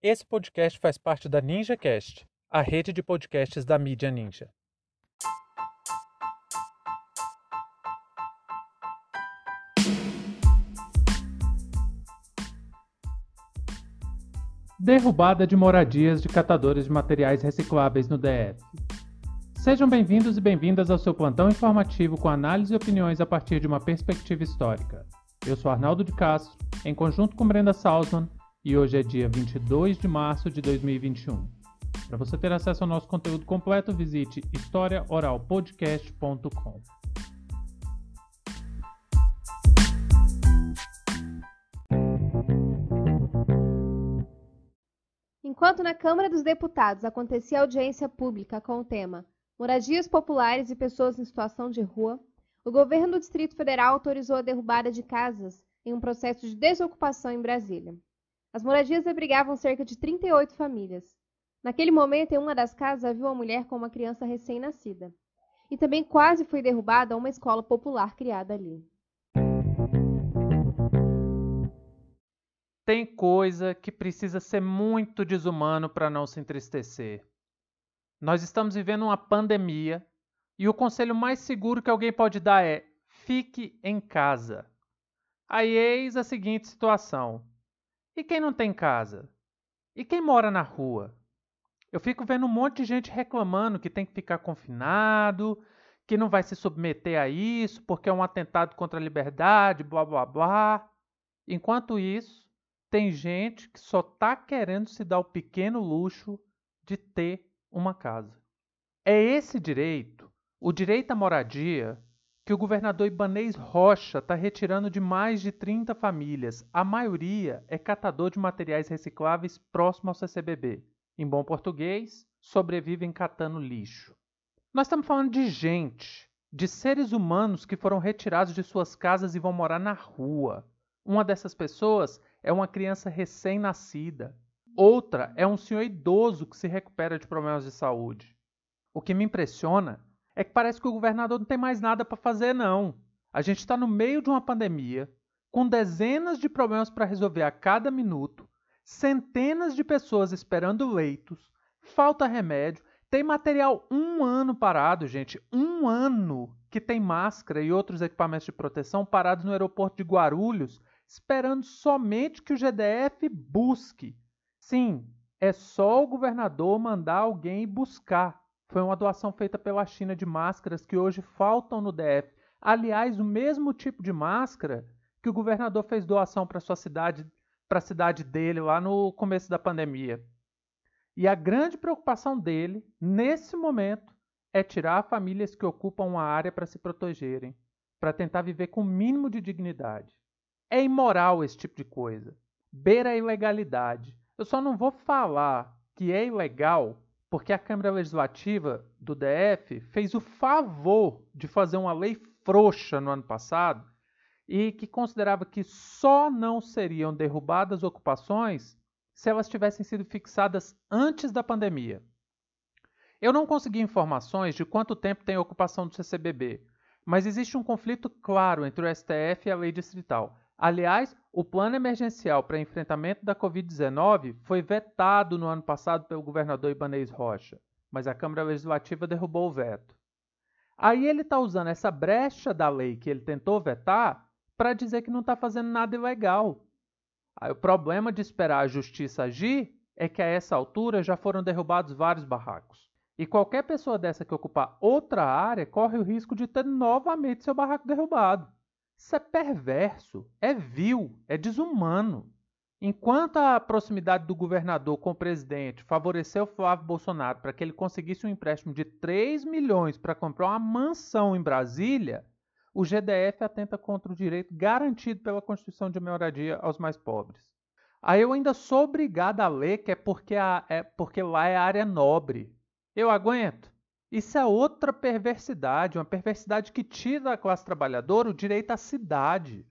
Esse podcast faz parte da NinjaCast, a rede de podcasts da mídia Ninja. Derrubada de moradias de catadores de materiais recicláveis no DF. Sejam bem-vindos e bem-vindas ao seu plantão informativo com análise e opiniões a partir de uma perspectiva histórica. Eu sou Arnaldo de Castro, em conjunto com Brenda Salzman, e hoje é dia 22 de março de 2021. Para você ter acesso ao nosso conteúdo completo, visite historiaoralpodcast.com. Enquanto na Câmara dos Deputados acontecia audiência pública com o tema Moradias Populares e Pessoas em Situação de Rua, o governo do Distrito Federal autorizou a derrubada de casas em um processo de desocupação em Brasília. As moradias abrigavam cerca de 38 famílias. Naquele momento, em uma das casas havia uma mulher com uma criança recém-nascida. E também quase foi derrubada uma escola popular criada ali. Tem coisa que precisa ser muito desumano para não se entristecer. Nós estamos vivendo uma pandemia e o conselho mais seguro que alguém pode dar é: fique em casa. Aí eis a seguinte situação: e quem não tem casa? E quem mora na rua? Eu fico vendo um monte de gente reclamando que tem que ficar confinado, que não vai se submeter a isso porque é um atentado contra a liberdade, blá blá blá. Enquanto isso, tem gente que só está querendo se dar o pequeno luxo de ter uma casa. É esse direito, o direito à moradia, que o governador Ibanês Rocha está retirando de mais de 30 famílias. A maioria é catador de materiais recicláveis próximo ao CCBB. Em bom português, sobrevivem catando lixo. Nós estamos falando de gente, de seres humanos que foram retirados de suas casas e vão morar na rua. Uma dessas pessoas é uma criança recém-nascida. Outra é um senhor idoso que se recupera de problemas de saúde. O que me impressiona é que parece que o governador não tem mais nada para fazer, não. A gente está no meio de uma pandemia, com dezenas de problemas para resolver a cada minuto, centenas de pessoas esperando leitos, falta remédio, tem material um ano parado, gente. Um ano que tem máscara e outros equipamentos de proteção parados no aeroporto de Guarulhos, esperando somente que o GDF busque. Sim, é só o governador mandar alguém buscar. Foi uma doação feita pela China de máscaras que hoje faltam no DF. Aliás, o mesmo tipo de máscara que o governador fez doação para sua cidade, para a cidade dele lá no começo da pandemia. E a grande preocupação dele, nesse momento, é tirar famílias que ocupam uma área para se protegerem, para tentar viver com o mínimo de dignidade. É imoral esse tipo de coisa. Beira a ilegalidade. Eu só não vou falar que é ilegal porque a Câmara Legislativa do DF fez o favor de fazer uma lei frouxa no ano passado e que considerava que só não seriam derrubadas ocupações se elas tivessem sido fixadas antes da pandemia. Eu não consegui informações de quanto tempo tem a ocupação do CCBB, mas existe um conflito claro entre o STF e a lei distrital. Aliás, o plano emergencial para enfrentamento da Covid-19 foi vetado no ano passado pelo governador Ibanez Rocha, mas a Câmara Legislativa derrubou o veto. Aí ele está usando essa brecha da lei que ele tentou vetar para dizer que não está fazendo nada ilegal. Aí o problema de esperar a justiça agir é que a essa altura já foram derrubados vários barracos. E qualquer pessoa dessa que ocupar outra área corre o risco de ter novamente seu barraco derrubado. Isso é perverso, é vil, é desumano. Enquanto a proximidade do governador com o presidente favoreceu Flávio Bolsonaro para que ele conseguisse um empréstimo de 3 milhões para comprar uma mansão em Brasília, o GDF atenta contra o direito garantido pela Constituição de moradia aos mais pobres. Aí eu ainda sou obrigado a ler que é porque, a, é porque lá é área nobre. Eu aguento. Isso é outra perversidade, uma perversidade que tira da classe trabalhadora o direito à cidade.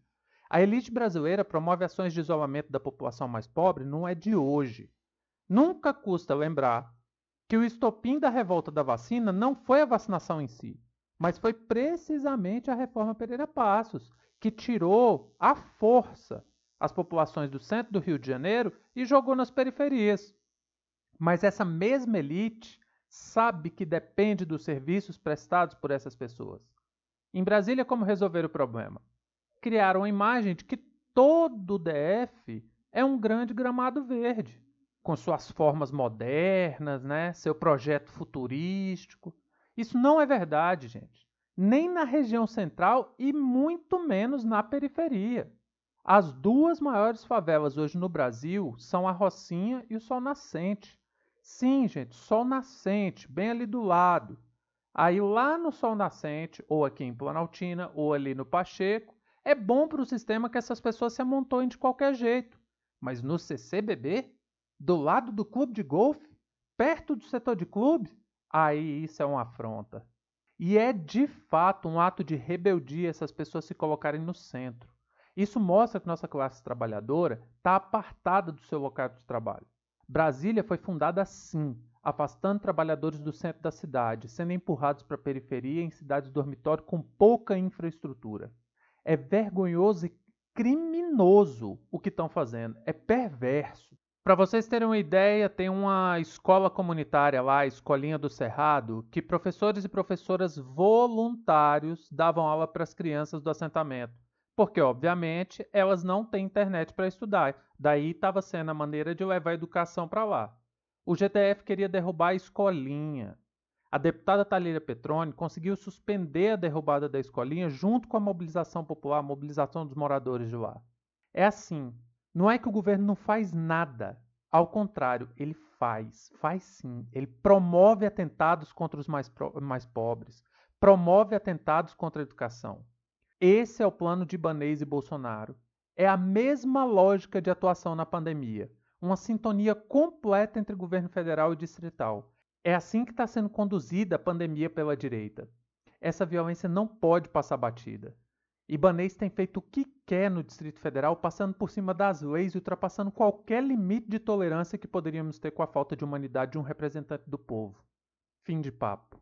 A elite brasileira promove ações de isolamento da população mais pobre não é de hoje. Nunca custa lembrar que o estopim da revolta da vacina não foi a vacinação em si, mas foi precisamente a reforma Pereira Passos, que tirou a força as populações do centro do Rio de Janeiro e jogou nas periferias. Mas essa mesma elite sabe que depende dos serviços prestados por essas pessoas. Em Brasília, como resolver o problema? Criaram a imagem de que todo o DF é um grande gramado verde, com suas formas modernas, né, seu projeto futurístico. Isso não é verdade, gente. Nem na região central e muito menos na periferia. As duas maiores favelas hoje no Brasil são a Rocinha e o Sol Nascente. Sim, gente, Sol Nascente, bem ali do lado. Aí lá no Sol Nascente, ou aqui em Planaltina, ou ali no Pacheco, é bom para o sistema que essas pessoas se amontoem de qualquer jeito. Mas no CCBB, do lado do clube de golfe, perto do setor de clube, aí isso é uma afronta. E é de fato um ato de rebeldia essas pessoas se colocarem no centro. Isso mostra que nossa classe trabalhadora está apartada do seu local de trabalho. Brasília foi fundada assim, afastando trabalhadores do centro da cidade, sendo empurrados para a periferia em cidades dormitório com pouca infraestrutura. É vergonhoso e criminoso o que estão fazendo, é perverso. Para vocês terem uma ideia, tem uma escola comunitária lá, a Escolinha do Cerrado, que professores e professoras voluntários davam aula para as crianças do assentamento porque obviamente elas não têm internet para estudar. Daí estava sendo a maneira de levar a educação para lá. O GTF queria derrubar a escolinha. A deputada Talíria Petroni conseguiu suspender a derrubada da escolinha junto com a mobilização popular, a mobilização dos moradores de lá. É assim, não é que o governo não faz nada. Ao contrário, ele faz, faz sim. Ele promove atentados contra os mais, mais pobres, promove atentados contra a educação. Esse é o plano de Ibanez e Bolsonaro. É a mesma lógica de atuação na pandemia, uma sintonia completa entre governo federal e distrital. É assim que está sendo conduzida a pandemia pela direita. Essa violência não pode passar batida. Ibanez tem feito o que quer no Distrito Federal, passando por cima das leis e ultrapassando qualquer limite de tolerância que poderíamos ter com a falta de humanidade de um representante do povo. Fim de papo.